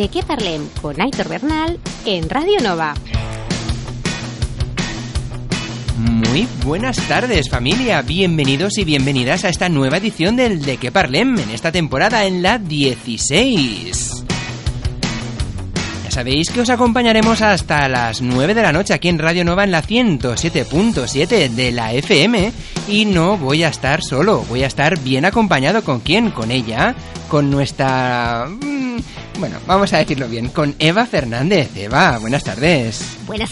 De qué parlem con Aitor Bernal en Radio Nova. Muy buenas tardes familia, bienvenidos y bienvenidas a esta nueva edición del De qué Parlem en esta temporada en la 16. Ya sabéis que os acompañaremos hasta las 9 de la noche aquí en Radio Nova en la 107.7 de la FM y no voy a estar solo, voy a estar bien acompañado con quién, con ella, con nuestra... Bueno, vamos a decirlo bien, con Eva Fernández. Eva, buenas tardes. Buenas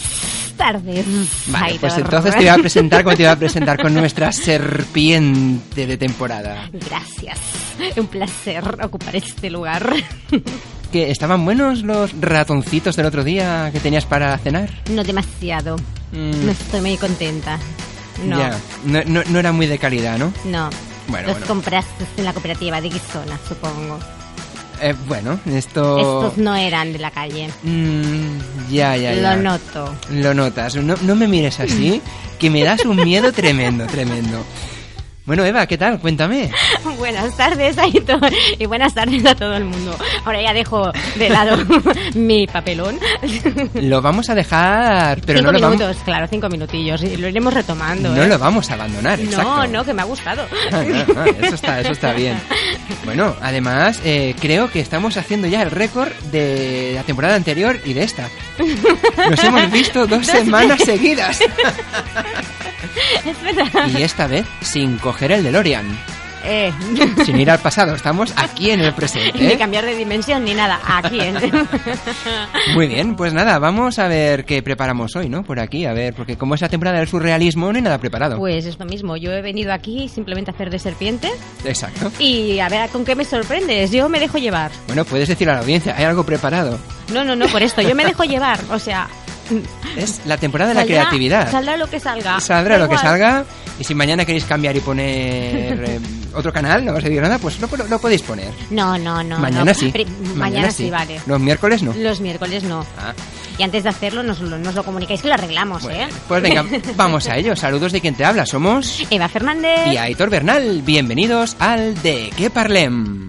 tardes. Vale, pues entonces te iba a presentar como te iba a presentar con nuestra serpiente de temporada. Gracias. Un placer ocupar este lugar. ¿Que estaban buenos los ratoncitos del otro día que tenías para cenar? No demasiado. Mm, No estoy muy contenta. No, Ya, no, no, no era muy de calidad, ¿no? no. Bueno, Los bueno. compraste en la cooperativa de Guisona, supongo. Eh, bueno, esto... Estos no eran de la calle. Mm, ya, ya, ya. Lo noto. Lo notas. No, no me mires así, que me das un miedo tremendo, tremendo. Bueno, Eva, ¿qué tal? Cuéntame. Buenas tardes, Aitor. Y buenas tardes a todo el mundo. Ahora ya dejo de lado mi papelón. Lo vamos a dejar, pero cinco no lo, vamos, claro, cinco minutillos. Y lo iremos retomando. no ¿eh? lo vamos a abandonar, exacto. No, no, que me ha gustado. Ah, no, eso está, eso está bien. Bueno, además, eh, creo que estamos haciendo ya el récord de la temporada anterior y de esta. Nos hemos visto dos semanas seguidas. Es verdad. Y esta vez sin coger el DeLorean. Eh, Sin ir al pasado, estamos aquí en el presente. Ni cambiar de dimensión ni nada. Aquí, ¿eh? Muy bien, pues nada, vamos a ver qué preparamos hoy, ¿no? Por aquí, a ver, porque como es la temporada del surrealismo, no hay nada preparado. Pues es lo mismo. Yo he venido aquí simplemente a hacer de serpiente. Exacto. Y a ver con qué me sorprendes. Yo me dejo llevar. Bueno, puedes decir a la audiencia, hay algo preparado. No, no, no, por esto. Yo me dejo llevar. O sea. Es la temporada de la saldrá- creatividad. Saldrá lo que salga. Saldrá Da lo que salga. Y si mañana queréis cambiar y poner eh, otro canal, no a decir nada, pues lo, lo- lo podéis poner. No, no, no. mañana no. sí. Mañana, sí, vale. Los miércoles no. Los miércoles no. Ah, Y antes de hacerlo nos, lo- nos lo comunicáis que lo arreglamos, bueno, ¿eh? pues venga, vamos a ello. Saludos de quien te habla. Somos Eva Fernández. y Aitor Bernal. Bienvenidos al De qué parlem.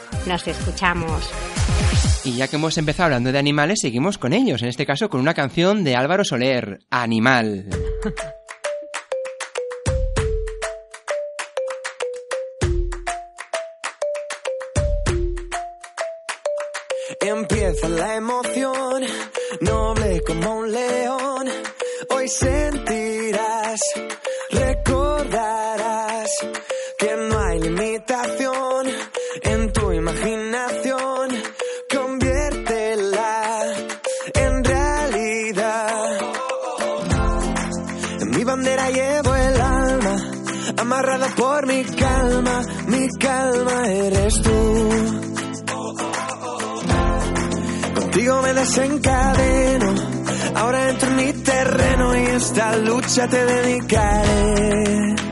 Nos escuchamos. Y ya que hemos empezado hablando de animales, seguimos con ellos. En este caso, con una canción de Álvaro Soler, Animal. Empieza la emoción, noble como un león. Hoy sentirás, recordarás que no hay limitación Llevo el alma, amarrada por mi calma, mi calma eres tú. Contigo me desencadeno, ahora entro en mi terreno y esta lucha te dedicaré.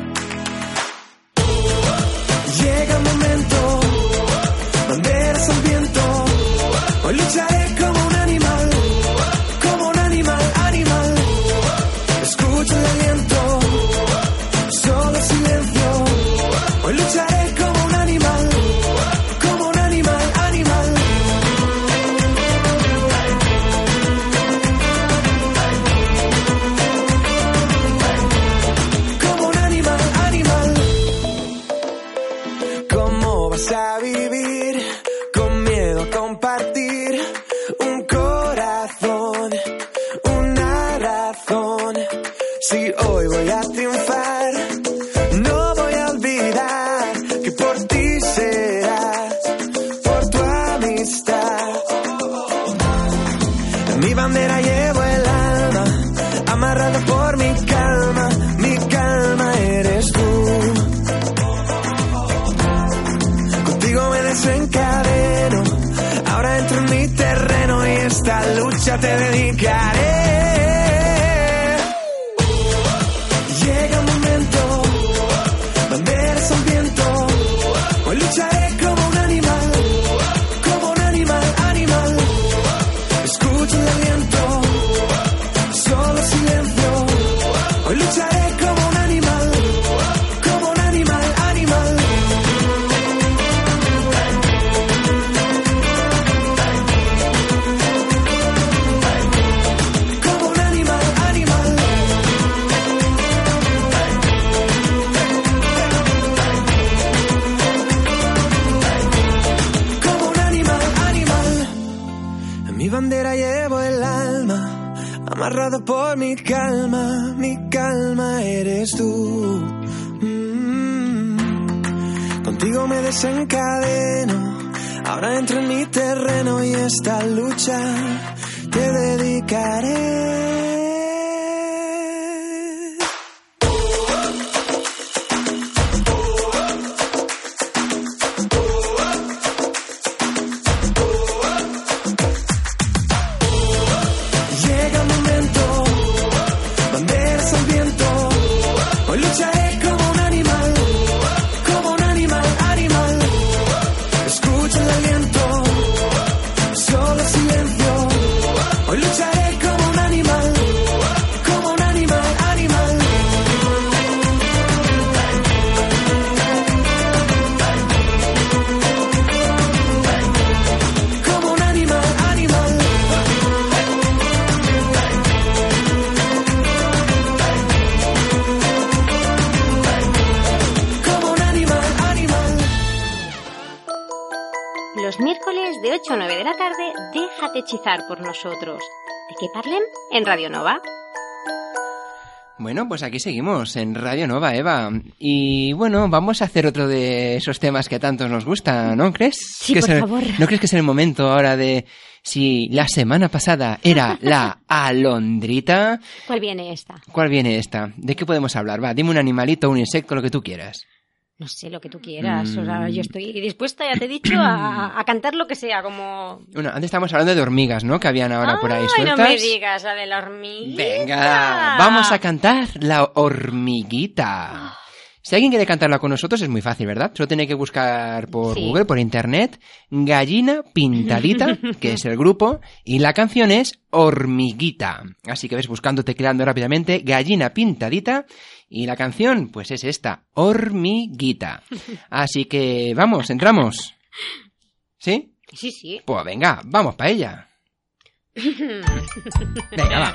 Los miércoles de 8 a 9 de la tarde, déjate hechizar por nosotros. ¿De qué parlen? En Radio Nova. Bueno, pues aquí seguimos en Radio Nova, Eva. Y bueno, vamos a hacer otro de esos temas que tanto nos gusta, ¿no crees? Sí, Que por el- favor. ¿No crees que es el momento ahora de si la semana pasada era la alondrita? ¿Cuál viene esta? ¿Cuál viene esta? ¿De qué podemos hablar? Va, dime un animalito, un insecto, lo que tú quieras. No sé, lo que tú quieras. O sea, Mm. yo estoy dispuesta, ya te he dicho, a, a cantar lo que sea, como... Bueno, antes estábamos hablando de hormigas, ¿no? Que habían ahora por ahí sueltas. no me digas, la de la hormiguita. Venga, vamos a cantar la hormiguita. Si alguien quiere cantarla con nosotros es muy fácil, ¿verdad? Solo tiene que buscar por Sí. Google, por internet, Gallina Pintadita, que es el grupo, y la canción es Hormiguita. Así que ves buscando, tecleando rápidamente, Gallina Pintadita, y la canción, pues es esta, Hormiguita. Así que vamos, entramos. ¿Sí? Sí, sí. Pues venga, vamos para ella. Venga, va.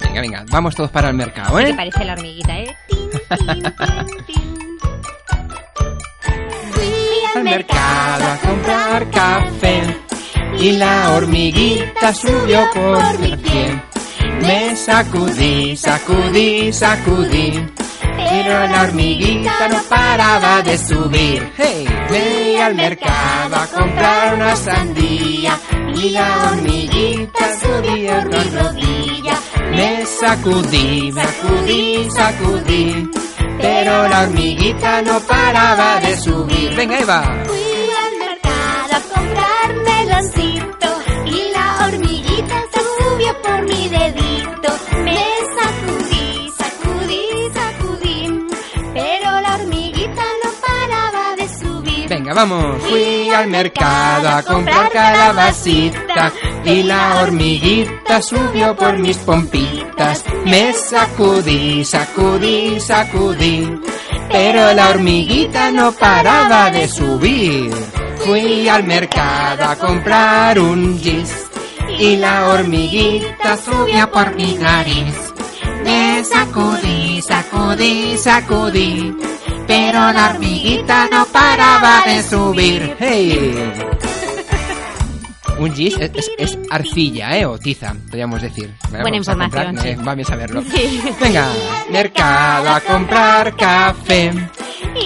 Venga, venga, vamos todos para el mercado, ¿eh? parece la hormiguita, ¿eh? Tin, tin. mercado a comprar café y la hormiguita subió por mi pie. Me sacudí, sacudí, sacudí, pero la hormiguita no paraba de subir. Hey, me al mercado a comprar una sandía y la hormiguita subía por mi rodilla. Me sacudí, sacudí, sacudí, pero la hormiguita no paraba de subir. Venga, Eva. Y la hormiguita se subió por mi dedito. Me sacudí, sacudí, sacudí, pero la hormiguita no paraba de subir. Venga, vamos. Fui al mercado a comprar calabacita y la hormiguita subió por mis pompitas. Me sacudí, sacudí, sacudí, pero la hormiguita no paraba de subir. Fui al mercado a comprar un gis y la hormiguita subió por mi nariz. Me sacudí, sacudí, sacudí, pero la hormiguita no paraba de subir. ¡Hey! Un gis es, es- es arcilla, ¿eh? O tiza, podríamos decir. Vale, Buena vamos a comprar, información, eh, sí. Vamos a verlo. Sí. Venga, mercado a comprar café.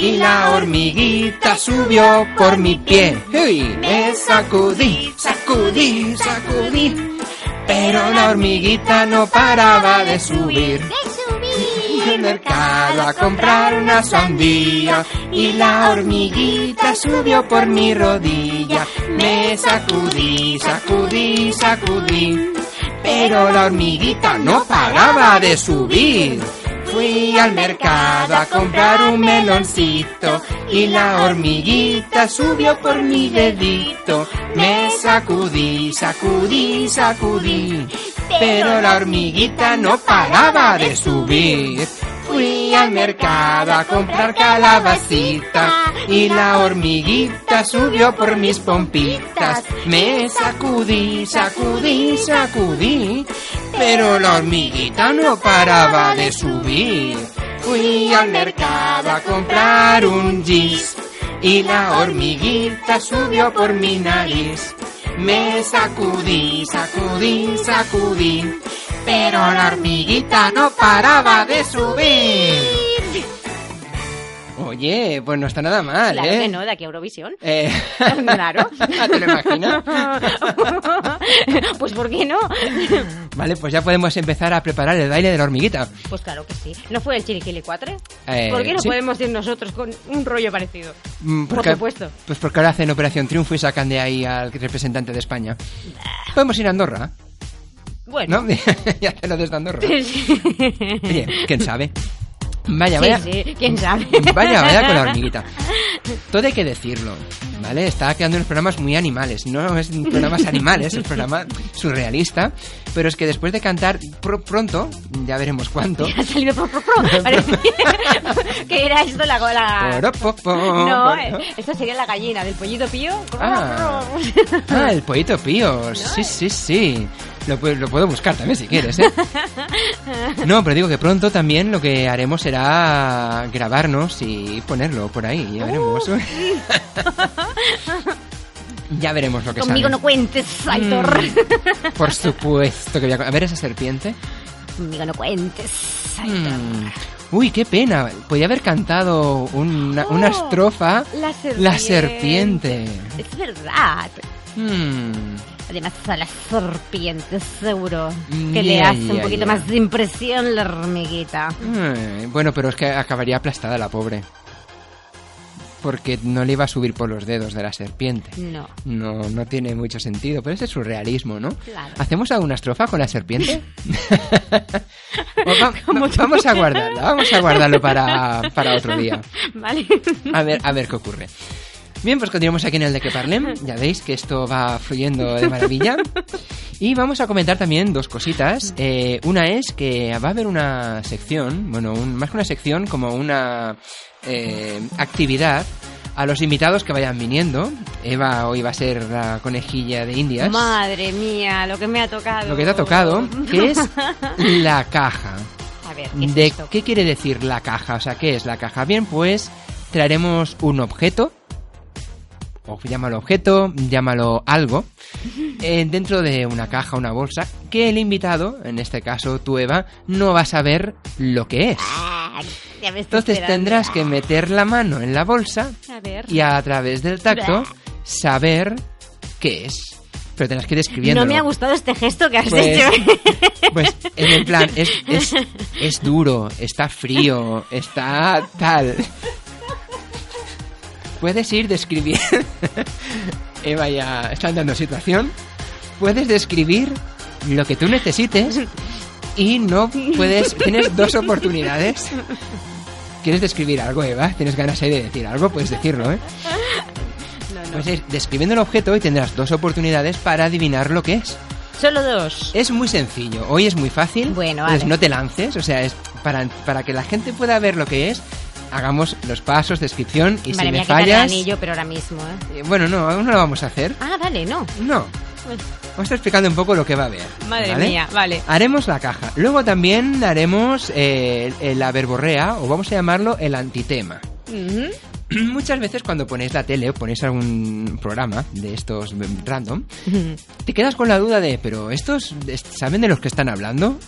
Y la hormiguita subió por mi pie. ¡Hey! Me sacudí, sacudí, sacudí. Pero la hormiguita no paraba de subir. Fui al mercado a comprar una sandía y la hormiguita subió por mi rodilla. Me sacudí, sacudí, sacudí, pero la hormiguita no paraba de subir. Fui al mercado a comprar un meloncito y la hormiguita subió por mi dedito. Me sacudí, sacudí, sacudí, pero la hormiguita no paraba de subir. Fui al mercado a comprar calabacita y la hormiguita subió por mis pompitas. Me sacudí, sacudí, sacudí, pero la hormiguita no paraba de subir. Fui al mercado a comprar un gis y la hormiguita subió por mi nariz. Me sacudí, sacudí, sacudí, pero la hormiguita no paraba de subir. Oye, pues no está nada mal, Claro ¿eh? que no, de aquí a Eurovisión. Eh, Claro. ¿Te lo imaginas? pues ¿por qué no? Vale, pues ya podemos empezar a preparar el baile de la hormiguita. Pues claro que sí. ¿No fue el Chiriquili 4? Eh, ¿Por qué no sí. podemos ir nosotros con un rollo parecido? Mm, Por supuesto. Pues porque ahora hacen Operación Triunfo y sacan de ahí al representante de España. Podemos ir a Andorra, Bueno. ¿no? y hacerlo desde Andorra. Sí. Oye, quién sabe. Vaya, Sí, vaya. sí, quién sabe. Vaya, vaya con la hormiguita. Todo hay que decirlo, ¿vale? Está quedando unos programas muy animales. No es programas animales, es un programa surrealista. Pero es que después de cantar pr- pronto, ya veremos cuánto. Ha salido pro, pro, pro. Parecía que era esto la gola. Poropopo, No, poro- eh, esto sería la gallina del pollito pío. Ah. Ah, el pollito pío. Sí, sí, sí. Lo, lo puedo buscar también si quieres, ¿eh? No, pero digo que pronto también lo que haremos será grabarnos y ponerlo por ahí. Ya veremos. Ya veremos lo que Conmigo sale. no cuentes, Aitor. Mm, Por supuesto que voy a... A ver esa serpiente. Conmigo no cuentes, Aitor. Mm. Uy, qué pena. Podía haber cantado una, una Oh, estrofa. la serpiente. La serpiente. Es verdad. Mm. Además a las serpientes seguro que le hace un poquito más de impresión la hormiguita. Bueno, pero es que acabaría aplastada la pobre. Porque no le iba a subir por los dedos de la serpiente. No. No, no tiene mucho sentido, pero ese es surrealismo, ¿no? Claro. ¿Hacemos alguna estrofa con la serpiente? Va- vamos a guardarla, vamos a guardarlo para, para otro día. Vale. A ver, a ver qué ocurre. Bien, pues continuamos aquí en el de que parlem. Ya veis que esto va fluyendo de maravilla. Y vamos a comentar también dos cositas. Eh, una es que va a haber una sección, bueno, un- más que una sección, como una eh, actividad a los invitados que vayan viniendo. Eva hoy va a ser la conejilla de Indias. Madre mía, lo que me ha tocado. Lo que te ha tocado, que es la caja. A ver, ¿qué es ¿De esto? qué quiere decir la caja? O sea, ¿qué es la caja? Bien, pues traeremos un objeto o llámalo objeto, llámalo algo, eh, dentro de una caja, una bolsa, que el invitado, en este caso tú Eva, no va a saber lo que es. Entonces esperando. tendrás que meter la mano en la bolsa A ver. y a través del tacto saber qué es. Pero tendrás que ir describiendo. No me ha gustado este gesto que has Pues- hecho. Pues en el plan, es, es, es duro, está frío, está tal. Puedes ir describiendo. Eva ya está dando situación. Puedes describir lo que tú necesites y no puedes. Tienes dos oportunidades. ¿Quieres describir algo, Eva? ¿Tienes ganas ahí de decir algo? Puedes decirlo, ¿eh? No, no. Puedes ir describiendo el objeto y tendrás dos oportunidades para adivinar lo que es. Solo dos. Es muy sencillo, hoy es muy fácil. Bueno, entonces vale. no te lances, o sea, es para, para que la gente pueda ver lo que es, hagamos los pasos, descripción y Madre si me quitar el fallas. anillo, pero ahora mismo, ¿eh? eh, Bueno, no, aún no lo vamos a hacer. Ah, vale, no. No. Vamos a estar explicando un poco lo que va a haber. Madre ¿vale? mía, vale. Haremos la caja. Luego también haremos eh, la verborrea, o vamos a llamarlo el antitema. Muchas veces cuando ponéis la tele o ponéis algún programa de estos mm, random, te quedas con la duda de, pero estos est- saben de los que están hablando?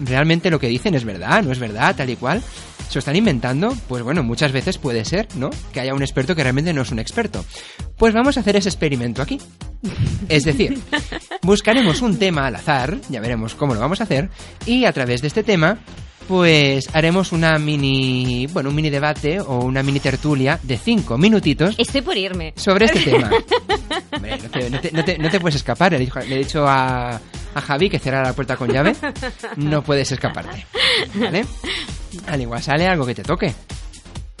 ¿Realmente lo que dicen es verdad? ¿No es verdad? Tal y cual. ¿Se lo están inventando? Pues bueno, muchas veces puede ser, ¿no? Que haya un experto que realmente no es un experto. Pues vamos a hacer ese experimento aquí. Es decir, buscaremos un tema al azar, ya veremos cómo lo vamos a hacer, y a través de este tema, pues haremos una mini, bueno, un mini debate o una mini tertulia de cinco minutitos Estoy por irme. sobre este tema. Hombre, no te, no te- no te- no te puedes escapar. Le he dicho, le he dicho a, a Javi que cerrara la puerta con llave. No puedes escaparte. ¿Vale? Al igual sale algo que te toque.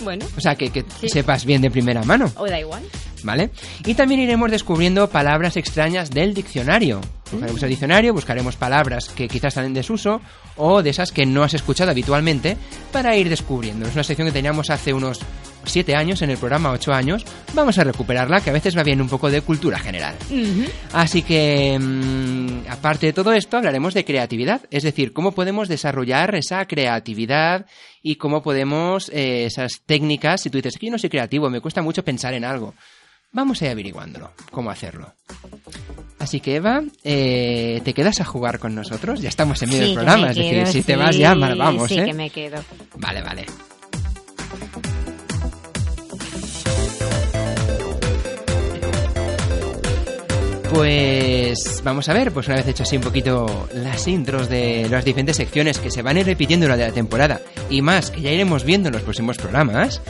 Bueno, O sea, que, que Sí. sepas bien de primera mano. o da igual. ¿Vale? Y también iremos descubriendo palabras extrañas del diccionario. Buscaremos el diccionario, buscaremos palabras que quizás están en desuso o de esas que no has escuchado habitualmente para ir descubriendo. Es una sección que teníamos hace unos 7 años en el programa, 8 años. Vamos a recuperarla, que a veces va bien un poco de cultura general. Así que, mm, aparte de todo esto, hablaremos de creatividad, es decir, cómo podemos desarrollar esa creatividad y cómo podemos eh, esas técnicas. Si tú dices que yo no soy creativo, me cuesta mucho pensar en algo, vamos a ir averiguándolo, cómo hacerlo. Así que Eva, eh, ¿te quedas a jugar con nosotros? Ya estamos en medio del programa, me es decir, si te vas ya, mal vamos, Sí, ¿eh? que me quedo. Vale, vale. Pues vamos a ver, pues una vez hecho así un poquito las intros de las diferentes secciones que se van a ir repitiendo durante la temporada y más que ya iremos viendo en los próximos programas,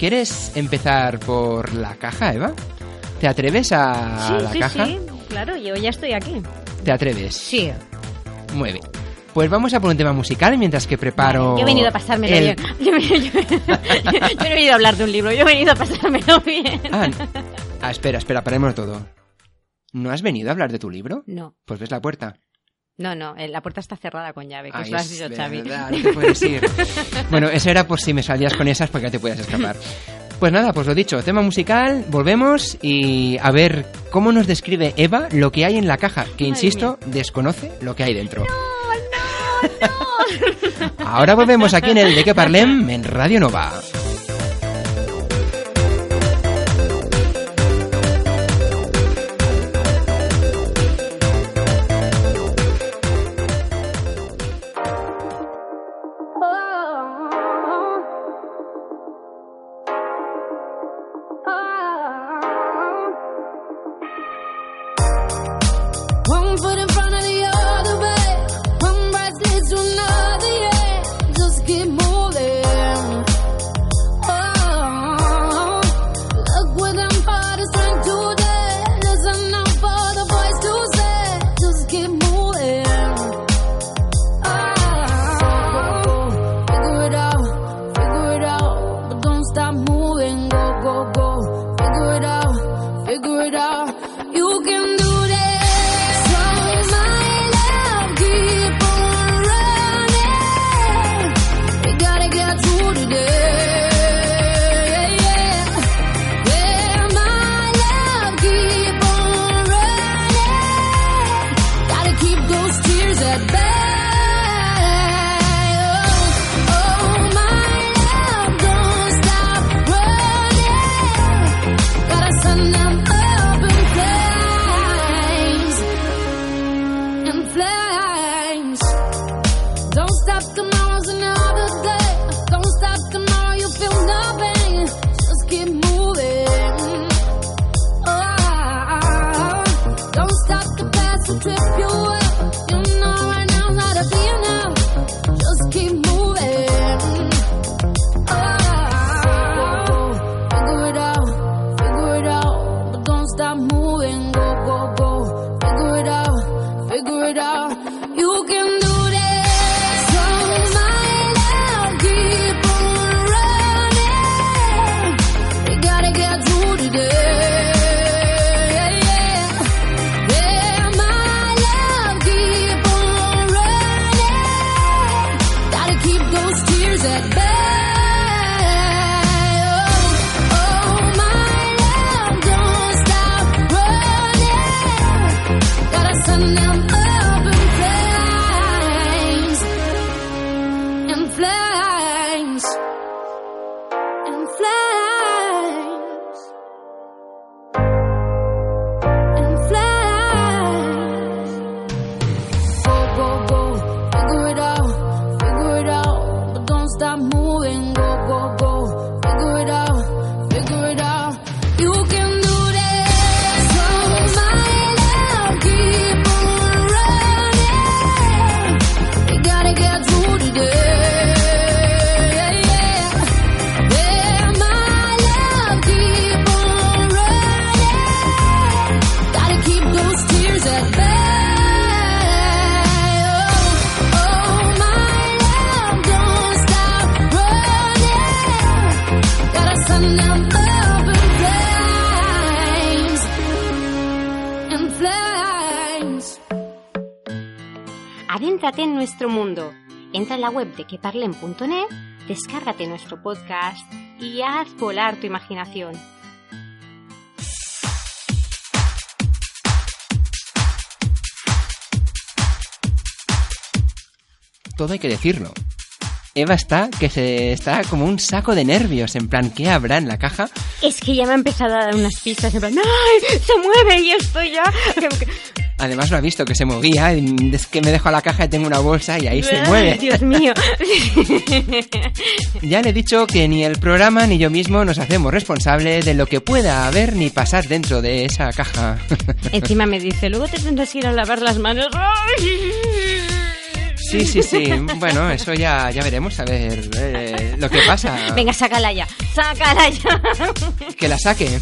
¿quieres empezar por la caja, Eva? ¿Te atreves a sí, la sí, caja? sí. Claro, yo ya estoy aquí. ¿Te atreves? Sí. Muy bien. Pues vamos a por un tema musical mientras que preparo. Yo he venido a pasármelo el- bien. Yo, yo- yo- yo no he venido a hablar de un libro, yo he venido a pasármelo bien. Ah, ah, espera, espera, paremos todo. ¿No has venido a hablar de tu libro? No, Pues ves la puerta. No, no, eh, la puerta está cerrada con llave, que Ay, eso lo has dicho, Xavi. verdad, no te puedes ir. bueno, eso era por si me salías con esas porque ya te puedas escapar. Pues nada, pues lo dicho, tema musical, volvemos y a ver cómo nos describe Eva lo que hay en la caja, que Madre insisto, desconoce lo que hay dentro. Ahora volvemos aquí en el De Que Parlem en Radio Nova. that bad. De queparlen.net, descárgate nuestro podcast y haz volar tu imaginación. Todo hay que decirlo. Eva está que se está como un saco de nervios, en plan, ¿qué habrá en la caja? Es que ya me ha empezado a dar unas pistas, en plan, ¡ay! ¡Se mueve y estoy ya! Además lo ha visto que se movía, y es que me dejo la caja y tengo una bolsa y ahí se ¡Ay, mueve. Dios mío. Ya le he dicho que ni el programa ni yo mismo nos hacemos responsables de lo que pueda haber ni pasar dentro de esa caja. Encima me dice, luego te tendrás que ir a lavar las manos. Sí, sí, sí. Bueno, eso ya, ya veremos a ver eh, lo que pasa. Venga, sácala ya. Sácala ya. Que la saque.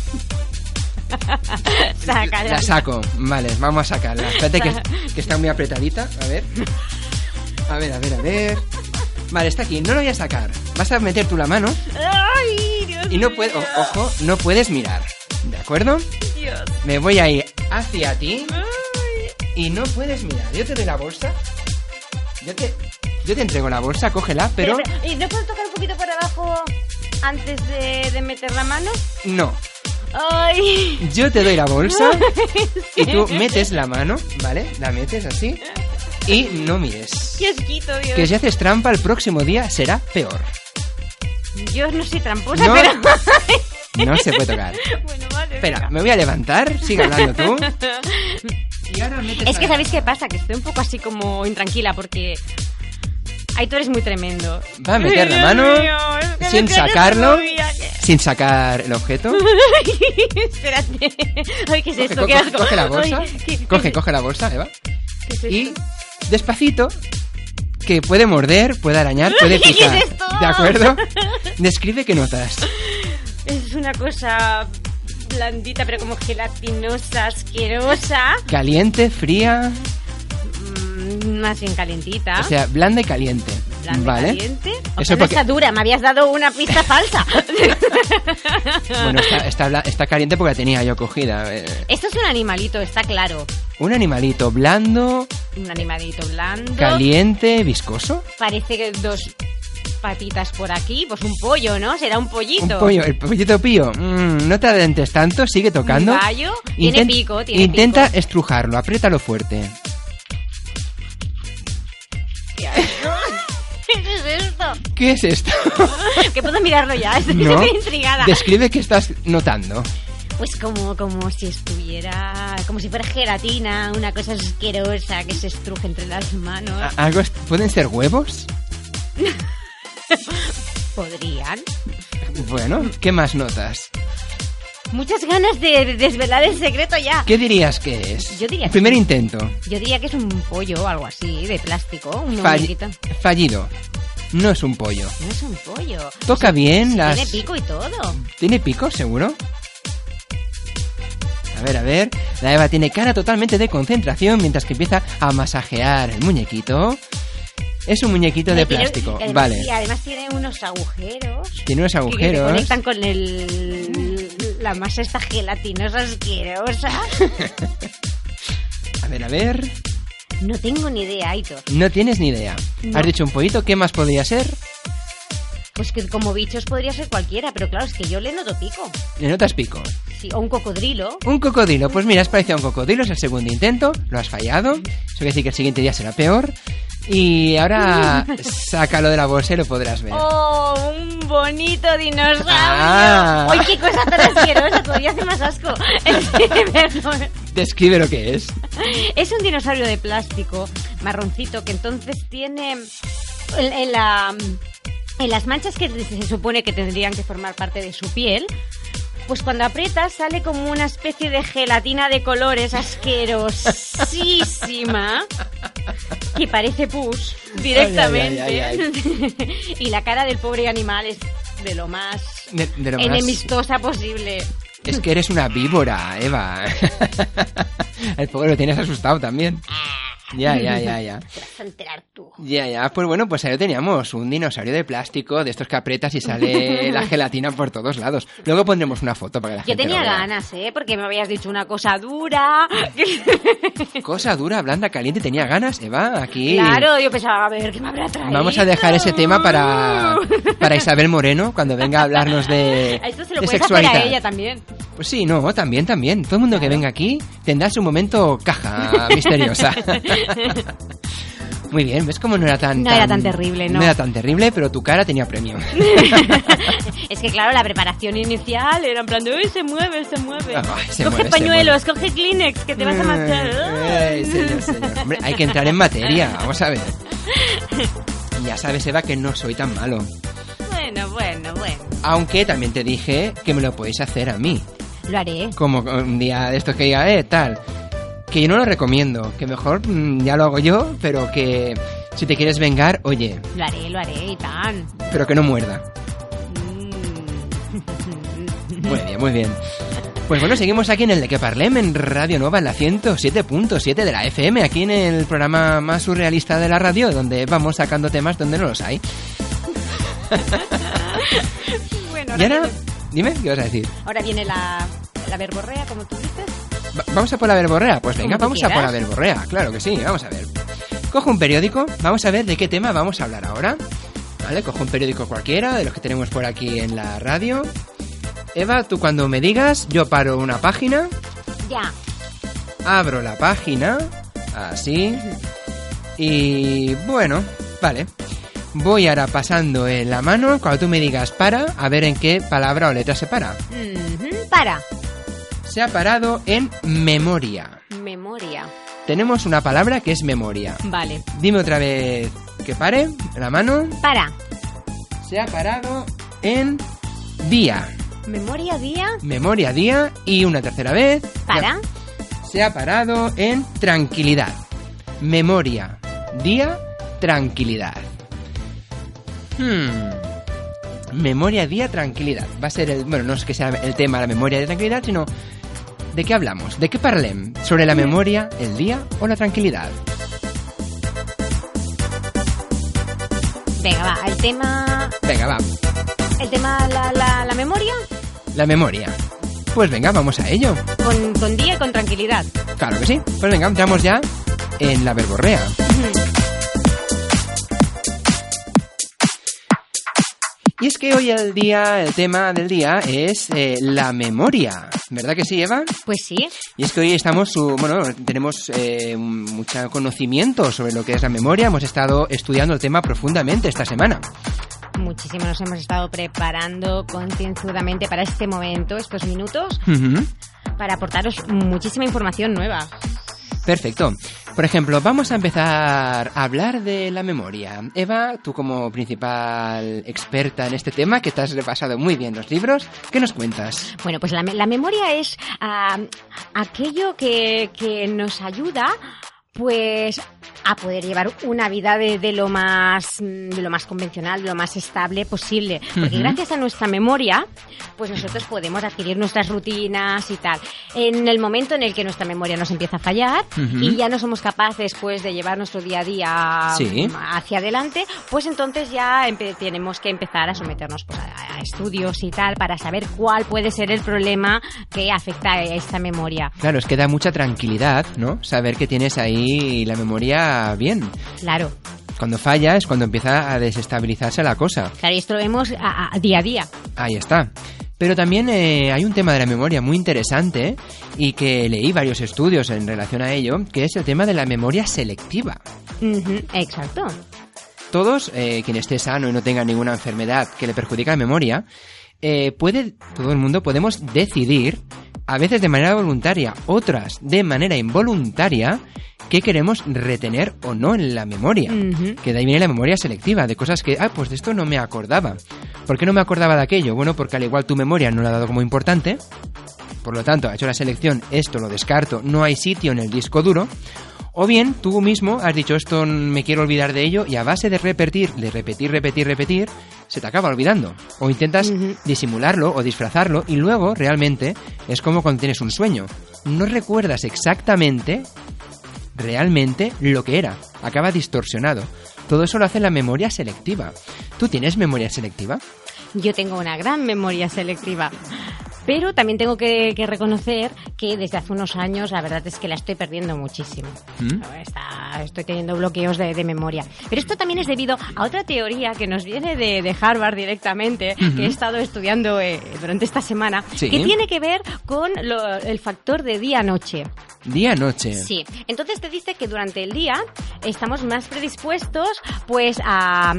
La saco. Vale, vamos a sacarla. Espérate que, que está muy apretadita. A ver. A ver, a ver, a ver. Vale, está aquí. No lo voy a sacar. Vas a meter tú la mano Ay, Dios y no puedes... Ojo, no puedes mirar. ¿De acuerdo? Dios. Me voy a ir hacia ti Ay. y no puedes mirar. Yo te doy la bolsa. Yo te, yo te entrego la bolsa, cógela, pero... Espera, ¿Y no puedo tocar un poquito por abajo antes de, de meter la mano? No. Ay. Yo te doy la bolsa y tú metes la mano, ¿vale? La metes así y no mires. Qué asquito, Dios. Que si haces trampa el próximo día será peor. Yo no soy tramposa, No. pero... No se puede tocar. bueno, vale. Espera, venga. me voy a levantar, sigue hablando tú. Y ahora metes Es que sabéis qué pasa, que estoy un poco así como intranquila porque Aitor es muy tremendo. Va a meter la mano es que sin sacarlo, sin sacar el objeto. Espérate. Ay, ¿qué es Coge, esto? co- ¿Qué coge, la bolsa. Ay, ¿qué- qué Coge, coge la bolsa, Eva. qué es Y esto? despacito, que puede morder, puede arañar, puede ¿Qué es picar. esto? ¿De acuerdo? Describe qué notas. Es una cosa blandita, pero como gelatinosa, asquerosa. Caliente, fría, más bien calientita. o sea, blanda y caliente. Blanda y ¿Vale? caliente. O Eso porque- está dura, me habías dado una pista falsa. Bueno, está, está, está caliente porque la tenía yo cogida. eh. Esto es un animalito, está claro. Un animalito blando, Un animalito blando. caliente, viscoso. Parece que dos patitas por aquí. Pues un pollo, ¿no? Será un pollito. Un pollo, el pollito pío. Mm, no te adentes tanto, sigue tocando. Un gallo. Tiene pico, tiene Intenta pico. estrujarlo, apriétalo fuerte. ¿Qué es esto? Que puedo mirarlo ya. Estoy No. intrigada. Describe qué estás notando. Pues como, como si estuviera, como si fuera gelatina, una cosa asquerosa que se estruje entre las manos. ¿Algo ¿Pueden ser huevos? Podrían. Bueno, ¿qué más notas? Muchas ganas de de desvelar el secreto ya. ¿Qué dirías que es? Yo diría El primer intento. Yo diría que es un pollo o algo así, de plástico, un Fall- fallido. No es un pollo. No es un pollo. Toca bien las... Tiene pico y todo. ¿Tiene pico, seguro? A ver, a ver. La Eva tiene cara totalmente de concentración mientras que empieza a masajear el muñequito. Es un muñequito de Tiene- plástico. además- Vale. Y además tiene unos agujeros. Tiene unos que- Que agujeros. conectan con el, la masa está gelatinosa asquerosa. A ver, a ver. No tengo ni idea, Aitor. No tienes ni idea. No. Has dicho un pollito, ¿qué más podría ser? Pues que como bichos podría ser cualquiera, pero claro, es que yo le noto pico. Le notas pico. Sí, o un cocodrilo. Un cocodrilo. Pues mira, has parecido a un cocodrilo, es el segundo intento, lo has fallado. Eso quiere decir que el siguiente día será peor. Y ahora sácalo de la bolsa y lo podrás ver. ¡Oh, un bonito dinosaurio! Ah. ¡Ay, qué cosa tan asquerosa! Todavía hace más asco. Describe lo que es. Es un dinosaurio de plástico marroncito que entonces tiene en, en la en las manchas que se supone que tendrían que formar parte de su piel. Pues cuando aprietas sale como una especie de gelatina de colores asquerosísima que parece pus directamente. Ay, ay, y la cara del pobre animal es de lo más De, de lo más- enemistosa posible. Es que eres una víbora, Eva. El pobre lo tienes asustado también. Ya, ya, ya, ya. Te vas a enterar tú. Ya, ya. Pues bueno, pues ahí lo teníamos. Un dinosaurio de plástico, de estos que aprietas y sale la gelatina por todos lados. Luego pondremos una foto para que la Yo gente tenía lo vea. ganas, ¿eh? Porque me habías dicho una cosa dura. Cosa dura, blanda, caliente. Tenía ganas, Eva. Aquí. Claro, yo pensaba, a ver, ¿qué me habrá traído? Vamos a dejar ese tema para, para Isabel Moreno cuando venga a hablarnos de, esto se lo de puedes sexualidad. hacer a ella también. Pues sí, no, también, también. Todo el mundo que venga aquí tendrá su momento caja misteriosa. Muy bien, ¿ves cómo no era tan... No era tan terrible, ¿no? No era tan terrible, pero tu cara tenía premio. es que claro, la preparación inicial era en plan de, uy, se mueve, se mueve. Ay, se coge mueve, se pañuelos, coge Kleenex, que te vas a matar. Ay, señor, señor. Hombre, hay que entrar en materia, vamos a ver. Ya sabes, Eva, que no soy tan malo. Bueno, bueno, bueno. Aunque también te dije que me lo podéis hacer a mí. Lo haré. Como un día de estos que diga, eh, tal. Que yo no lo recomiendo. Que mejor mm, ya lo hago yo, pero que si te quieres vengar, oye, Lo haré, lo haré y tan. pero que no muerda. Mm. Muy bien, muy bien. Pues bueno, seguimos aquí en el de que parlem en Radio Nova en la 107.7 de la FM, aquí en el programa más surrealista de la radio, donde vamos sacando temas donde no los hay. bueno, Y ahora, viene, dime, ¿qué vas a decir? ahora viene la, la verborrea, como tú dices. Va- ¿Vamos a por la verborrea? Pues venga, vamos a por la quieras. verborrea, claro que sí, vamos a ver. Cojo un periódico, vamos a ver de qué tema vamos a hablar ahora. ¿Vale? Cojo un periódico cualquiera, de los que tenemos por aquí en la radio. Eva, tú cuando me digas, yo paro una página, Ya. abro la página, así, y bueno, vale. Voy ahora pasando en la mano, cuando tú me digas para, a ver en qué palabra o letra se para. Para. Se ha parado en memoria. Memoria. Tenemos una palabra que es memoria. Vale. Dime otra vez que pare, la mano. Para. Se ha parado en día. Memoria, día. Memoria, día. Y una tercera vez. Para. Se ha parado en tranquilidad. Memoria, día, tranquilidad. Hmm. Memoria, día, tranquilidad. Va a ser el. Bueno, no es que sea el tema la memoria de tranquilidad, sino. ¿De qué hablamos? ¿De qué parlem? ¿Sobre la memoria, el día o la tranquilidad? Venga, va. El tema. Venga, va. El tema, la, la, la memoria. La memoria. Pues venga, vamos a ello. Con, con día y con tranquilidad. Claro que sí. Pues venga, entramos ya en la verborrea. Y es que hoy el día, el tema del día es eh, la memoria. ¿Verdad que sí, Eva? Pues sí. Y es que hoy estamos, bueno, tenemos eh, mucho conocimiento sobre lo que es la memoria. Hemos estado estudiando el tema profundamente esta semana. Muchísimo nos hemos estado preparando concienzudamente para este momento, estos minutos, para aportaros muchísima información nueva. Perfecto. Por ejemplo, vamos a empezar a hablar de la memoria. Eva, tú como principal experta en este tema, que te has repasado muy bien los libros, ¿qué nos cuentas? Bueno, pues la, la memoria es ah, aquello que, que nos ayuda pues a poder llevar una vida de, de lo más de lo más convencional, de lo más estable posible, porque Ujú. gracias a nuestra memoria, pues nosotros podemos adquirir nuestras rutinas y tal. En el momento en el que nuestra memoria nos empieza a fallar Ujú. y ya no somos capaces pues de llevar nuestro día a día Sí. hacia adelante, pues entonces ya tenemos que empezar a someternos pues, a, estudios y tal para saber cuál puede ser el problema que afecta a esta memoria. Claro, es que da mucha tranquilidad, ¿no? Saber que tienes ahí la memoria bien. Claro. Cuando falla es cuando empieza a desestabilizarse la cosa. Claro, y esto lo vemos a- a- día a día. Ahí está. Pero también eh, hay un tema de la memoria muy interesante y que leí varios estudios en relación a ello, que es el tema de la memoria selectiva. Exacto. Todos, eh, quien esté sano y no tenga ninguna enfermedad que le perjudique la memoria, eh, puede, todo el mundo podemos decidir, a veces de manera voluntaria, otras de manera involuntaria, qué queremos retener o no en la memoria. Que de ahí viene la memoria selectiva, de cosas que, ah, pues de esto no me acordaba. ¿Por qué no me acordaba de aquello? Bueno, porque al igual tu memoria no la ha dado como importante, por lo tanto ha hecho la selección, esto lo descarto, no hay sitio en el disco duro, o bien tú mismo has dicho esto me quiero olvidar de ello y a base de repetir, de repetir, repetir, repetir, se te acaba olvidando. O intentas disimularlo o disfrazarlo y luego realmente es como cuando tienes un sueño. No recuerdas exactamente realmente lo que era. Acaba distorsionado. Todo eso lo hace la memoria selectiva. ¿Tú tienes memoria selectiva? Yo tengo una gran memoria selectiva. Pero también tengo que, que reconocer que desde hace unos años la verdad es que la estoy perdiendo muchísimo. ¿Mm? Está- estoy teniendo bloqueos de, de memoria. Pero esto también es debido a otra teoría que nos viene de, de Harvard directamente, que he estado estudiando eh, durante esta semana, Sí. que tiene que ver con lo- el factor de día-noche. Día-noche. Sí, entonces te dice que durante el día estamos más predispuestos pues a,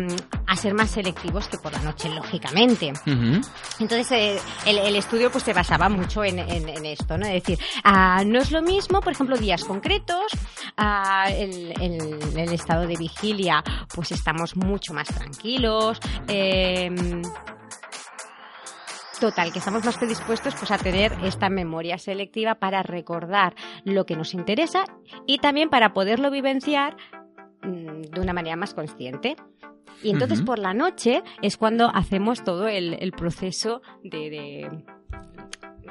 a ser más selectivos que por la noche, lógicamente. Ujú. Entonces eh, el, el estudio pues se basaba mucho en, en- en esto, ¿no? Es decir, ah, no es lo mismo, por ejemplo, días concretos, ah, el, el- el estado de vigilia pues estamos mucho más tranquilos, em, Total, que estamos más predispuestos pues, a tener esta memoria selectiva para recordar lo que nos interesa y también para poderlo vivenciar mm, de una manera más consciente. Y entonces por la noche es cuando hacemos todo el, el proceso de, de-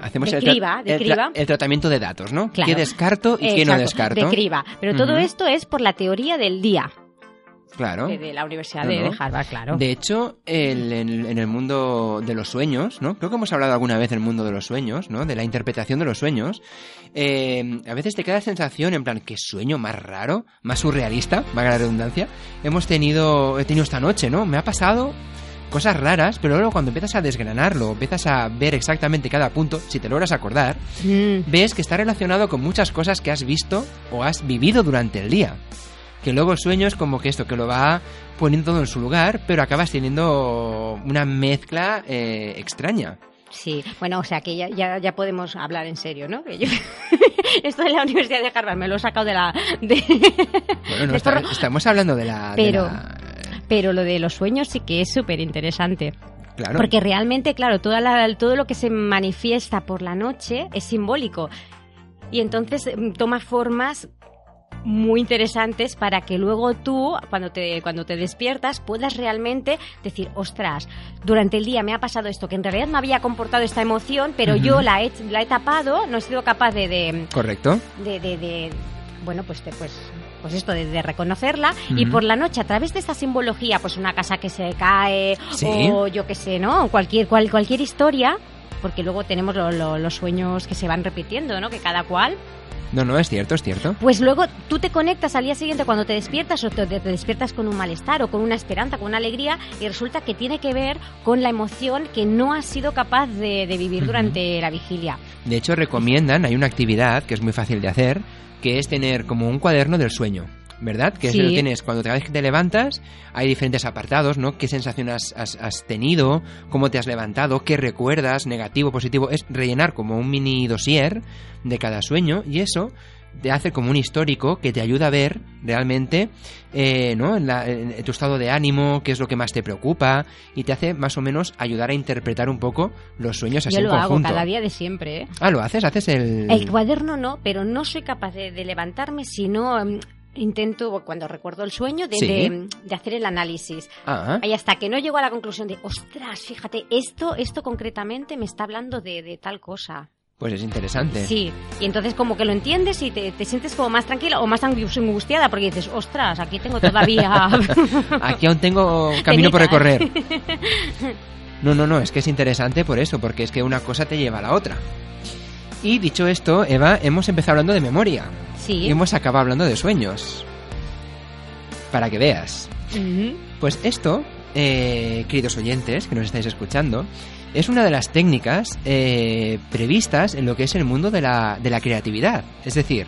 Hacemos De el, criba, de el criba. el tratamiento de datos, ¿no? Claro. ¿Qué descarto y qué no descarto? de criba. Pero todo esto es por la teoría del día Claro. de, de la Universidad No, de, no. de Harvard, claro. De hecho, el- en, en el mundo de los sueños, ¿no? Creo que hemos hablado alguna vez del mundo de los sueños, ¿no? De la interpretación de los sueños. Eh, a veces te queda la sensación, en plan, qué sueño más raro, más surrealista, valga la redundancia, hemos tenido, he tenido esta noche, ¿no? Me ha pasado cosas raras, pero luego cuando empiezas a desgranarlo, empiezas a ver exactamente cada punto, si te logras acordar, Mm, ves que está relacionado con muchas cosas que has visto o has vivido durante el día. Que luego el sueño es como que esto, que lo va poniendo todo en su lugar, pero acabas teniendo una mezcla eh, extraña. Sí, bueno, o sea que ya, ya, ya podemos hablar en serio, ¿no? Que yo- Esto de la Universidad de Harvard me lo he sacado de la... de- Bueno, no, de está- estamos hablando de la... de Pero- la- Pero lo de los sueños sí que es súper interesante. claro. Porque realmente, claro, toda la- todo lo que se manifiesta por la noche es simbólico. Y entonces mm, toma formas muy interesantes para que luego tú, cuando te, cuando te despiertas, puedas realmente decir, ostras, durante el día me ha pasado esto, que en realidad no había comportado esta emoción, pero yo la he, la he tapado, no he sido capaz de, de, Correcto. de, de- de- bueno pues de- pues pues esto de, de reconocerla y por la noche a través de esta simbología pues una casa que se cae Sí. o yo qué sé no cualquier cual- cualquier historia porque luego tenemos lo- lo- los sueños que se van repitiendo no que cada cual No, no, es cierto, es cierto. pues luego tú te conectas al día siguiente cuando te despiertas o te, te despiertas con un malestar o con una esperanza, con una alegría y resulta que tiene que ver con la emoción que no has sido capaz de, de vivir durante la vigilia. De hecho, recomiendan, hay una actividad que es muy fácil de hacer, que es tener como un cuaderno del sueño. ¿Verdad? Que Sí. eso lo tienes cuando cada vez que te levantas, hay diferentes apartados, ¿no? ¿Qué sensación has, has- has tenido? ¿Cómo te has levantado? ¿Qué recuerdas? ¿Negativo? ¿Positivo? Es rellenar como un mini dossier de cada sueño y eso te hace como un histórico que te ayuda a ver realmente eh, ¿no? en, la- en tu estado de ánimo, qué es lo que más te preocupa y te hace más o menos ayudar a interpretar un poco los sueños así Yo en lo hago conjunto. cada día de siempre. ¿eh? Ah, lo haces, haces el... El cuaderno no, pero no soy capaz de, de levantarme si no mm, intento, cuando recuerdo el sueño, de, Sí. de- de hacer el análisis. Ah, Y hasta que no llego a la conclusión de, ostras, fíjate, esto, esto concretamente me está hablando de, de tal cosa. Pues es interesante. Sí, y entonces como que lo entiendes y te, te sientes como más tranquila o más angu- angustiada porque dices, ostras, aquí tengo todavía... Aquí aún tengo camino por recorrer. No, no, no, es que es interesante por eso, porque es que una cosa te lleva a la otra. Y dicho esto, Eva, hemos empezado hablando de memoria. Sí. Y hemos acabado hablando de sueños. Para que veas. Pues esto, eh, queridos oyentes que nos estáis escuchando, es una de las técnicas eh, previstas en lo que es el mundo de la, de la creatividad. Es decir,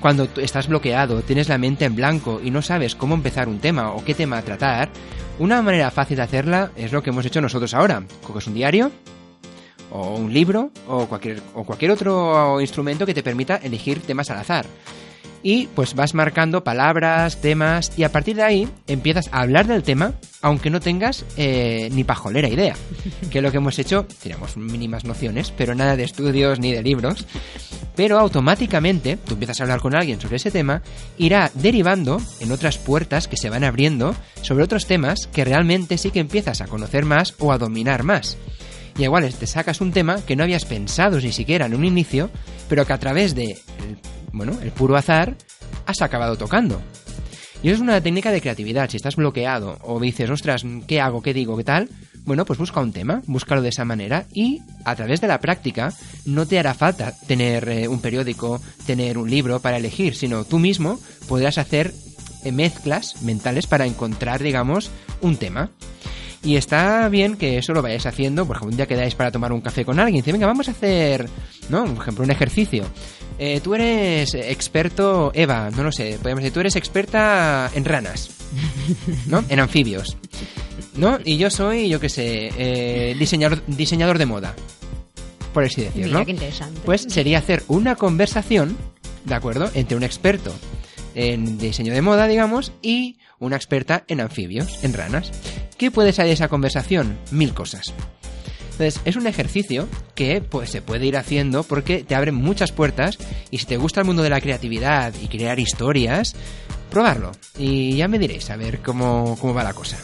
cuando estás bloqueado, tienes la mente en blanco y no sabes cómo empezar un tema o qué tema tratar, una manera fácil de hacerla es lo que hemos hecho nosotros ahora. Coges un diario, o un libro, o cualquier, o cualquier otro instrumento que te permita elegir temas al azar. Y pues vas marcando palabras, temas, y a partir de ahí empiezas a hablar del tema, aunque no tengas eh, ni pajolera idea. Que lo que hemos hecho, tenemos mínimas nociones, pero nada de estudios ni de libros. Pero automáticamente, tú empiezas a hablar con alguien sobre ese tema, irá derivando en otras puertas que se van abriendo sobre otros temas que realmente sí que empiezas a conocer más o a dominar más. Y igual te sacas un tema que no habías pensado ni siquiera en un inicio, pero que a través de, bueno, el puro azar, has acabado tocando. Y eso es una técnica de creatividad. Si estás bloqueado o dices, ostras, ¿qué hago? ¿Qué digo? ¿Qué tal? Bueno, pues busca un tema, búscalo de esa manera y a través de la práctica no te hará falta tener eh, un periódico, tener un libro para elegir, sino tú mismo podrás hacer eh, mezclas mentales para encontrar, digamos, un tema. Y está bien que eso lo vayáis haciendo, por ejemplo, un día quedáis para tomar un café con alguien, dice, venga, vamos a hacer, ¿no? Por ejemplo, un ejercicio. Eh, tú eres experto, Eva, no lo sé, podemos decir, tú eres experta en ranas, ¿no? En anfibios, ¿no? Y yo soy, yo qué sé, eh, diseñador, diseñador de moda, por así decirlo. Mira, qué interesante. Pues sería hacer una conversación, ¿de acuerdo? Entre un experto en diseño de moda, digamos, y una experta en anfibios, en ranas. ¿Qué puede salir de esa conversación? Mil cosas. Entonces, es un ejercicio que pues, se puede ir haciendo porque te abre muchas puertas y si te gusta el mundo de la creatividad y crear historias, probarlo. Y ya me diréis a ver cómo, cómo va la cosa.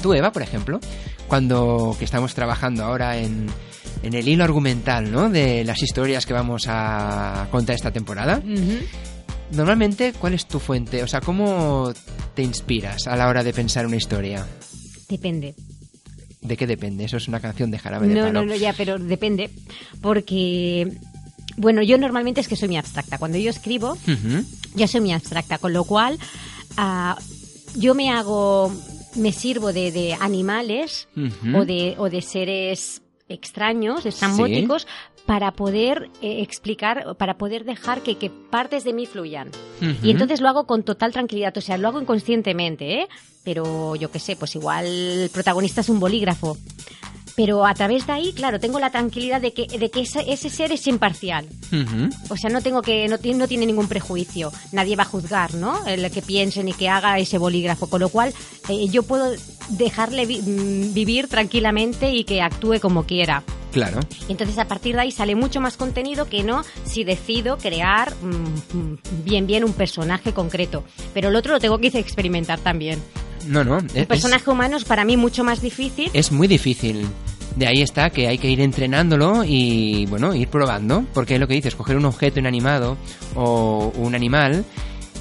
Tú, Eva, por ejemplo, cuando que estamos trabajando ahora en, en el hilo argumental, ¿no? De las historias que vamos a contar esta temporada. Normalmente, ¿cuál es tu fuente? O sea, ¿cómo te inspiras a la hora de pensar una historia? Depende. ¿De qué depende? Eso es una canción de jarabe de No, palo. no, no, ya, pero depende. Porque, bueno, yo normalmente es que soy muy abstracta. Cuando yo escribo, Ujú. yo soy muy abstracta, con lo cual ah, yo me hago, me sirvo de, de animales o, de, o de seres extraños, estrambóticos, para poder eh, explicar, para poder dejar que, que partes de mí fluyan. Y entonces lo hago con total tranquilidad, o sea, lo hago inconscientemente, ¿eh? Pero yo qué sé, pues igual el protagonista es un bolígrafo. Pero a través de ahí, claro, tengo la tranquilidad de que, de que ese, ese ser es imparcial. O sea, no tengo que, no tiene, no tiene ningún prejuicio. Nadie va a juzgar, ¿no? El que piense ni que haga ese bolígrafo. Con lo cual, eh, yo puedo dejarle vi- mm, vivir tranquilamente y que actúe como quiera. Claro. Entonces a partir de ahí sale mucho más contenido que no si decido crear mm, mm, bien bien un personaje concreto. Pero el otro lo tengo que experimentar también. No, no. El es- personaje humano es para mí mucho más difícil. es muy difícil. De ahí está que hay que ir entrenándolo y, bueno, ir probando. Porque es lo que dices, coger un objeto inanimado o un animal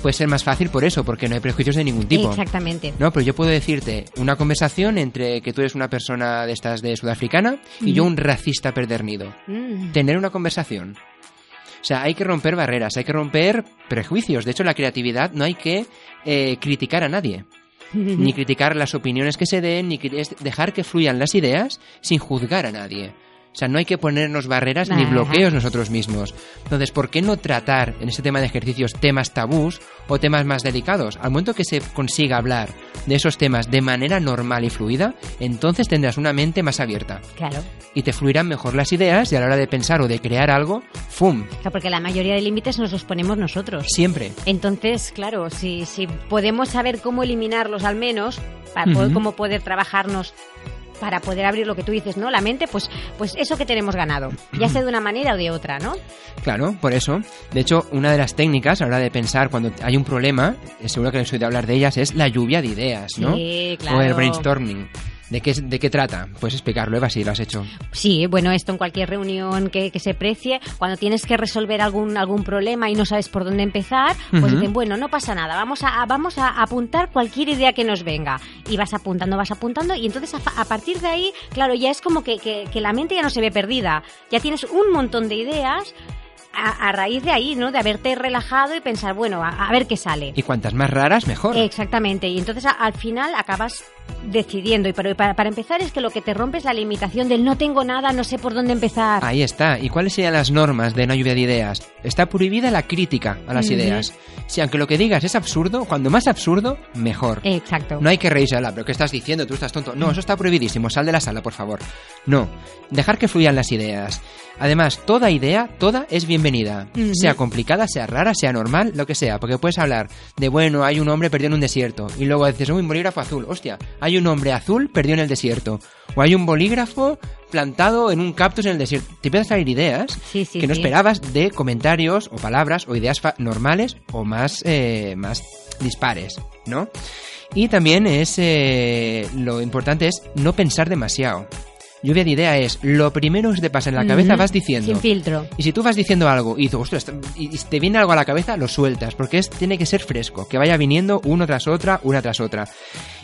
puede ser más fácil por eso, porque no hay prejuicios de ningún tipo. Exactamente. No, pero yo puedo decirte una conversación entre que tú eres una persona de estas de sudafricana y yo un racista perdernido. Mm. Tener una conversación. O sea, hay que romper barreras, hay que romper prejuicios. De hecho, la creatividad no hay que eh, criticar a nadie. Ni criticar las opiniones que se den, ni dejar que fluyan las ideas sin juzgar a nadie. O sea, no hay que ponernos barreras ni bloqueos nosotros mismos. Entonces, ¿por qué no tratar en este tema de ejercicios temas tabús o temas más delicados? Al momento que se consiga hablar de esos temas de manera normal y fluida, entonces tendrás una mente más abierta Claro. y te fluirán mejor las ideas y a la hora de pensar o de crear algo, ¡fum! Claro, Porque la mayoría de límites nos los ponemos nosotros. Siempre. Entonces, claro, si, si podemos saber cómo eliminarlos al menos, para poder, cómo poder trabajarnos para poder abrir lo que tú dices, ¿no? La mente, pues, pues eso que tenemos ganado, ya sea de una manera o de otra, ¿no? Claro, por eso. De hecho, una de las técnicas a la hora de pensar cuando hay un problema, eh, seguro que les oído hablar de ellas, es la lluvia de ideas, ¿no? Sí, claro. O el brainstorming. ¿De qué, ¿De qué trata? Puedes explicarlo, Eva, si lo has hecho. Sí, bueno, esto en cualquier reunión que, que se precie, cuando tienes que resolver algún, algún problema y no sabes por dónde empezar, pues Ujú. dicen, bueno, no pasa nada, vamos a, vamos a apuntar cualquier idea que nos venga. Y vas apuntando, vas apuntando, y entonces a, partir de ahí, claro, ya es como que, que- que la mente ya no se ve perdida. Ya tienes un montón de ideas a, a raíz de ahí, ¿no? De haberte relajado y pensar, bueno, a, a ver qué sale. Y cuantas más raras, mejor. Exactamente, y entonces a- al final acabas decidiendo. Y para, para, para empezar es que lo que te rompe es la limitación del no tengo nada, no sé por dónde empezar. Ahí está. ¿Y cuáles serían las normas de una lluvia de ideas? Está prohibida la crítica a las Ujú. ideas. Si aunque lo que digas es absurdo, cuando más absurdo, mejor. Exacto. No hay que reírse, "Ala, pero ¿qué estás diciendo? Tú estás tonto. No, eso está prohibidísimo. Sal de la sala, por favor. No. Dejar que fluyan las ideas. Además, toda idea, toda es bienvenida. Sea complicada, sea rara, sea normal, lo que sea. Porque puedes hablar de, bueno, hay un hombre perdido en un desierto. Y luego dices, un bolígrafo azul. Hostia, hay un hombre azul perdido en el desierto. O hay un bolígrafo plantado en un cactus en el desierto. Te empiezan a salir ideas Sí, sí, que no sí. esperabas de comentarios o palabras o ideas normales o más, eh, más dispares, ¿no? Y también es eh, lo importante es no pensar demasiado. Lluvia de idea es lo primero que te pasa en la cabeza vas diciendo. Sin filtro. Y si tú vas diciendo algo y dices, ostras, y y te viene algo a la cabeza, lo sueltas, porque es, tiene que ser fresco, que vaya viniendo uno tras otra, una tras otra.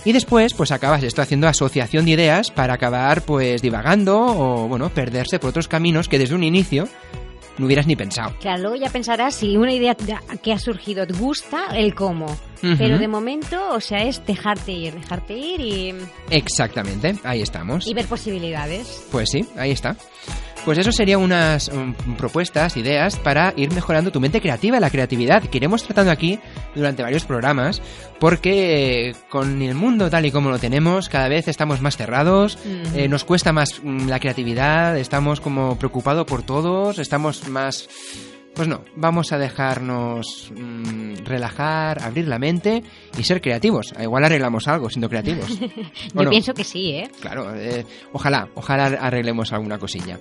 Y después, pues acabas esto haciendo asociación de ideas para acabar, pues, divagando o, bueno, perderse por otros caminos que desde un inicio no hubieras ni pensado. Claro, luego ya pensarás si una idea que ha surgido te gusta, el cómo. Ujú. Pero de momento, o sea, es dejarte ir, dejarte ir y, Exactamente, ahí estamos. y ver posibilidades. Pues sí, ahí está. Pues eso serían unas um, propuestas, ideas para ir mejorando tu mente creativa, la creatividad que iremos tratando aquí durante varios programas, porque con el mundo tal y como lo tenemos, cada vez estamos más cerrados, eh, nos cuesta más mm, la creatividad, estamos como preocupados por todos, estamos más... Pues no, vamos a dejarnos mm, relajar, abrir la mente y ser creativos. Igual arreglamos algo siendo creativos. ¿O Yo no? pienso que sí, ¿eh? Claro, eh, ojalá, ojalá arreglemos alguna cosilla.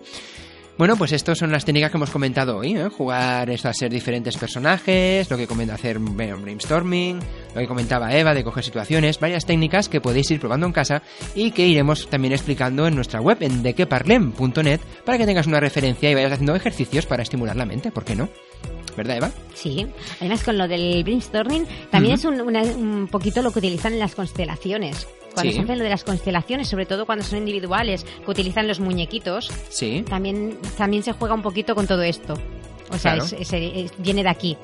Bueno, pues estas son las técnicas que hemos comentado hoy, ¿eh? Jugar esto a ser diferentes personajes, lo que comenta hacer brainstorming, lo que comentaba Eva de coger situaciones, varias técnicas que podéis ir probando en casa y que iremos también explicando en nuestra web en dequeparlem.net para que tengas una referencia y vayas haciendo ejercicios para estimular la mente, ¿por qué no? ¿Verdad, Eva? Sí. Además, con lo del brainstorming, también es un, una- un poquito lo que utilizan en las constelaciones. Cuando Sí. se hace lo de las constelaciones, sobre todo cuando son individuales, que utilizan los muñequitos, Sí. también, también se juega un poquito con todo esto. O sea, Claro. es- es- es- viene de aquí.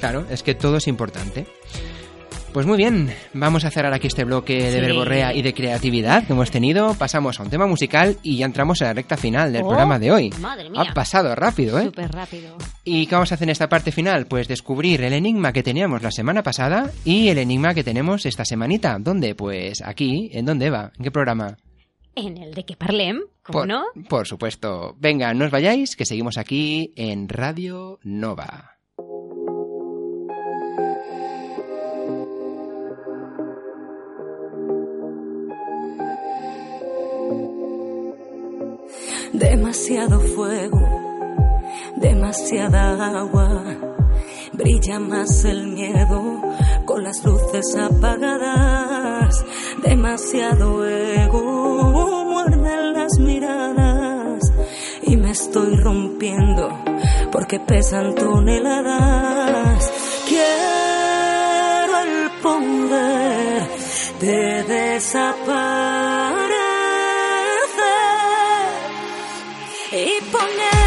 Claro, es que todo es importante. Pues muy bien, vamos a cerrar aquí este bloque de verborrea y de creatividad que hemos tenido. Pasamos a un tema musical y ya entramos en la recta final del Oh, programa de hoy. madre mía. Ha pasado rápido, ¿eh? Súper rápido. ¿Y qué vamos a hacer en esta parte final? Pues descubrir el enigma que teníamos la semana pasada y el enigma que tenemos esta semanita. ¿Dónde? Pues aquí. ¿En dónde va? ¿En qué programa? En el de que parlem, ¿cómo por, no? Por supuesto. Venga, no os vayáis, que seguimos aquí en Radio Nova. Demasiado fuego, demasiada agua. Brilla más el miedo con las luces apagadas. Demasiado ego, muerden las miradas. Y me estoy rompiendo porque pesan toneladas. Quiero el poder de desaparecer y ponerme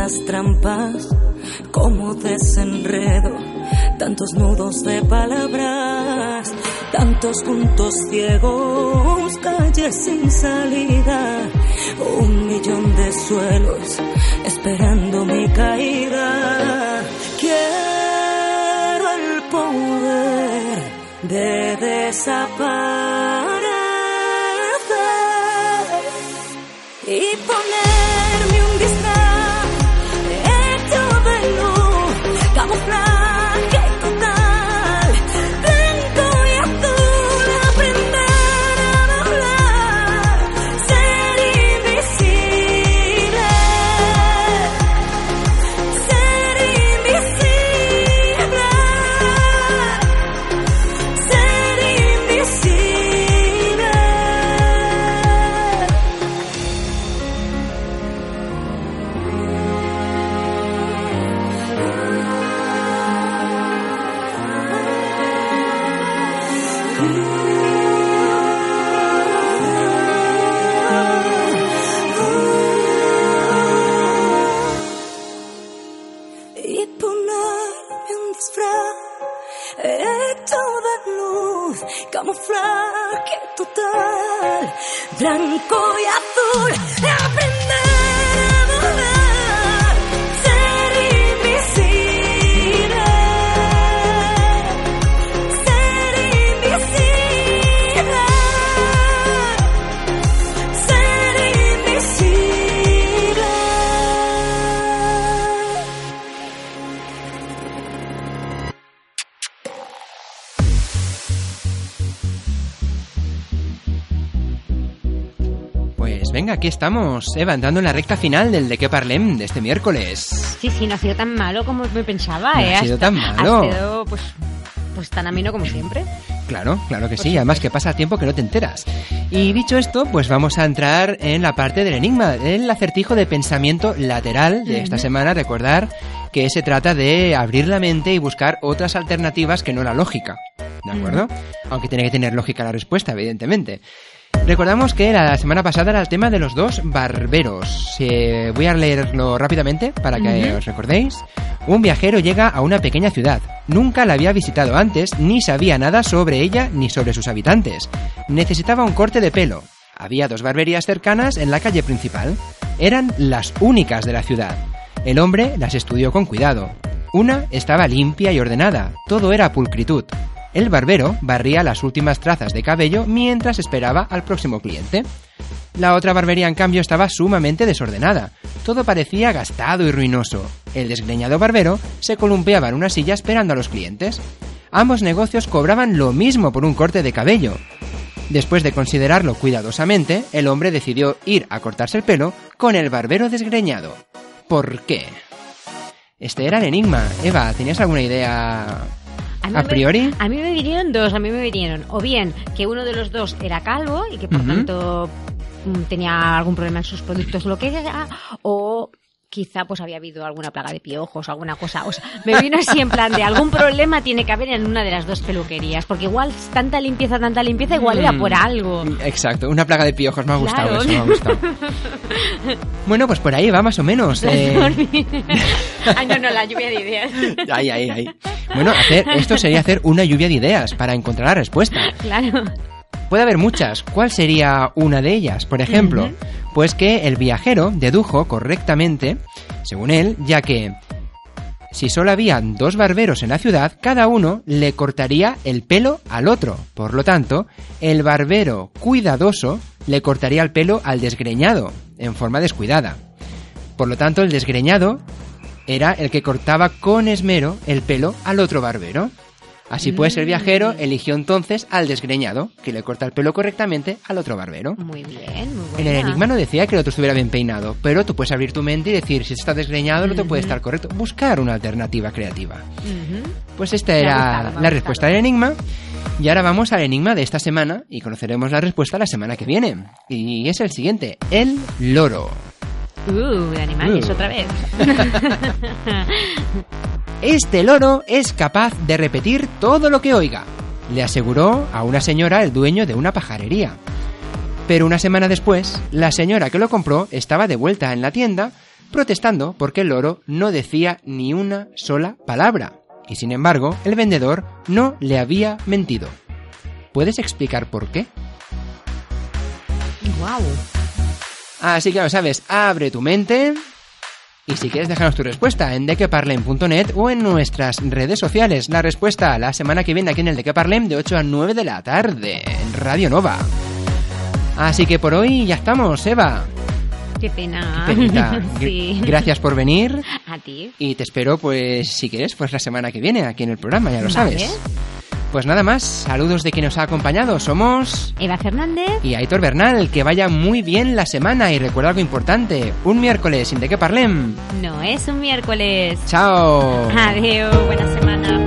tantas trampas como desenredo, tantos nudos de palabras, tantos puntos ciegos, calles sin salida, un millón de suelos esperando mi caída. Quiero el poder de desaparecer y poner aquí estamos, Eva, entrando en la recta final del de qué parlem de este miércoles. Sí, sí, no ha sido tan malo como me pensaba, No ¿eh? ha sido Hasta- tan malo. Ha sido, pues, pues tan ameno como siempre. Claro, claro que sí, además que pasa tiempo que no te enteras. Y dicho esto, pues vamos a entrar en la parte del enigma, el acertijo de pensamiento lateral de esta semana. Recordar que se trata de abrir la mente y buscar otras alternativas que no la lógica. ¿De acuerdo? Aunque tiene que tener lógica la respuesta, evidentemente. Recordamos que la semana pasada era el tema de los dos barberos. Eh, voy a leerlo rápidamente para que os recordéis. Un viajero llega a una pequeña ciudad. Nunca la había visitado antes, ni sabía nada sobre ella ni sobre sus habitantes. Necesitaba un corte de pelo. Había dos barberías cercanas en la calle principal. Eran las únicas de la ciudad. El hombre las estudió con cuidado. Una estaba limpia y ordenada, todo era pulcritud. El barbero barría las últimas trazas de cabello mientras esperaba al próximo cliente. La otra barbería, en cambio, estaba sumamente desordenada. Todo parecía gastado y ruinoso. El desgreñado barbero se columpiaba en una silla esperando a los clientes. Ambos negocios cobraban lo mismo por un corte de cabello. Después de considerarlo cuidadosamente, el hombre decidió ir a cortarse el pelo con el barbero desgreñado. ¿Por qué? Este era el enigma. Eva, ¿tenías alguna idea A mí a me- priori? A mí me vinieron dos, a mí me vinieron. O bien que uno de los dos era calvo y que por tanto mm, tenía algún problema en sus productos, lo que sea, o quizá pues había habido alguna plaga de piojos o alguna cosa. O sea, me vino así en plan de algún problema tiene que haber en una de las dos peluquerías, porque igual tanta limpieza, tanta limpieza, igual era Mm. por algo. Exacto, una plaga de piojos, me ha gustado Claro. eso, me ha gustado. bueno, pues por ahí va más o menos. eh. Ay, no, no, la lluvia de ideas. Ay, ay, ay. Bueno, hacer, esto sería hacer una lluvia de ideas para encontrar la respuesta. Claro. Puede haber muchas. ¿Cuál sería una de ellas? Por ejemplo, pues que el viajero dedujo correctamente, según él, ya que si solo habían dos barberos en la ciudad, cada uno le cortaría el pelo al otro. Por lo tanto, el barbero cuidadoso le cortaría el pelo al desgreñado, en forma descuidada. Por lo tanto, el desgreñado era el que cortaba con esmero el pelo al otro barbero. Así pues, el viajero eligió entonces al desgreñado, que le corta el pelo correctamente al otro barbero. Muy bien, muy En buena. el enigma no decía que el otro estuviera bien peinado, pero tú puedes abrir tu mente y decir si está desgreñado el otro puede estar correcto. Buscar una alternativa creativa. Pues esta Me era gustado, la gustado. respuesta del enigma. Y ahora vamos al enigma de esta semana y conoceremos la respuesta la semana que viene. Y es el siguiente, el loro. Uh, de animales Uh. otra vez. Este loro es capaz de repetir todo lo que oiga, le aseguró a una señora el dueño de una pajarería. Pero una semana después, la señora que lo compró estaba de vuelta en la tienda protestando porque el loro no decía ni una sola palabra. Y sin embargo, el vendedor no le había mentido. ¿Puedes explicar por qué? Wow. Así que ya lo sabes, abre tu mente. Y si quieres dejarnos tu respuesta en dequeparlem.net o en nuestras redes sociales, la respuesta la semana que viene aquí en el Dequeparlem de 8 a 9 de la tarde en Radio Nova. Así que por hoy ya estamos, Eva. Qué pena. Qué penita. sí. Gracias por venir A ti. y te espero, pues, si quieres, pues la semana que viene aquí en el programa, ya lo Vale. sabes. Pues nada más, saludos de quien nos ha acompañado. Somos Eva Fernández. y Aitor Bernal, que vaya muy bien la semana y recuerda algo importante, un miércoles sin de qué parlem. No es un miércoles. Chao. Adiós. Buena semana.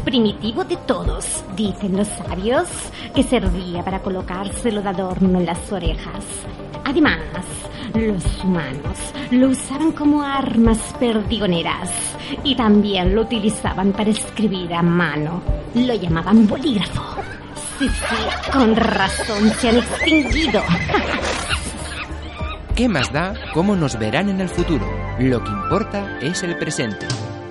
primitivo de todos, dicen los sabios, que servía para colocárselo de adorno en las orejas. Además, los humanos lo usaban como armas perdigoneras y también lo utilizaban para escribir a mano. Lo llamaban bolígrafo. Sí, sí, con razón se han extinguido. ¿Qué más da cómo nos verán en el futuro? Lo que importa es el presente.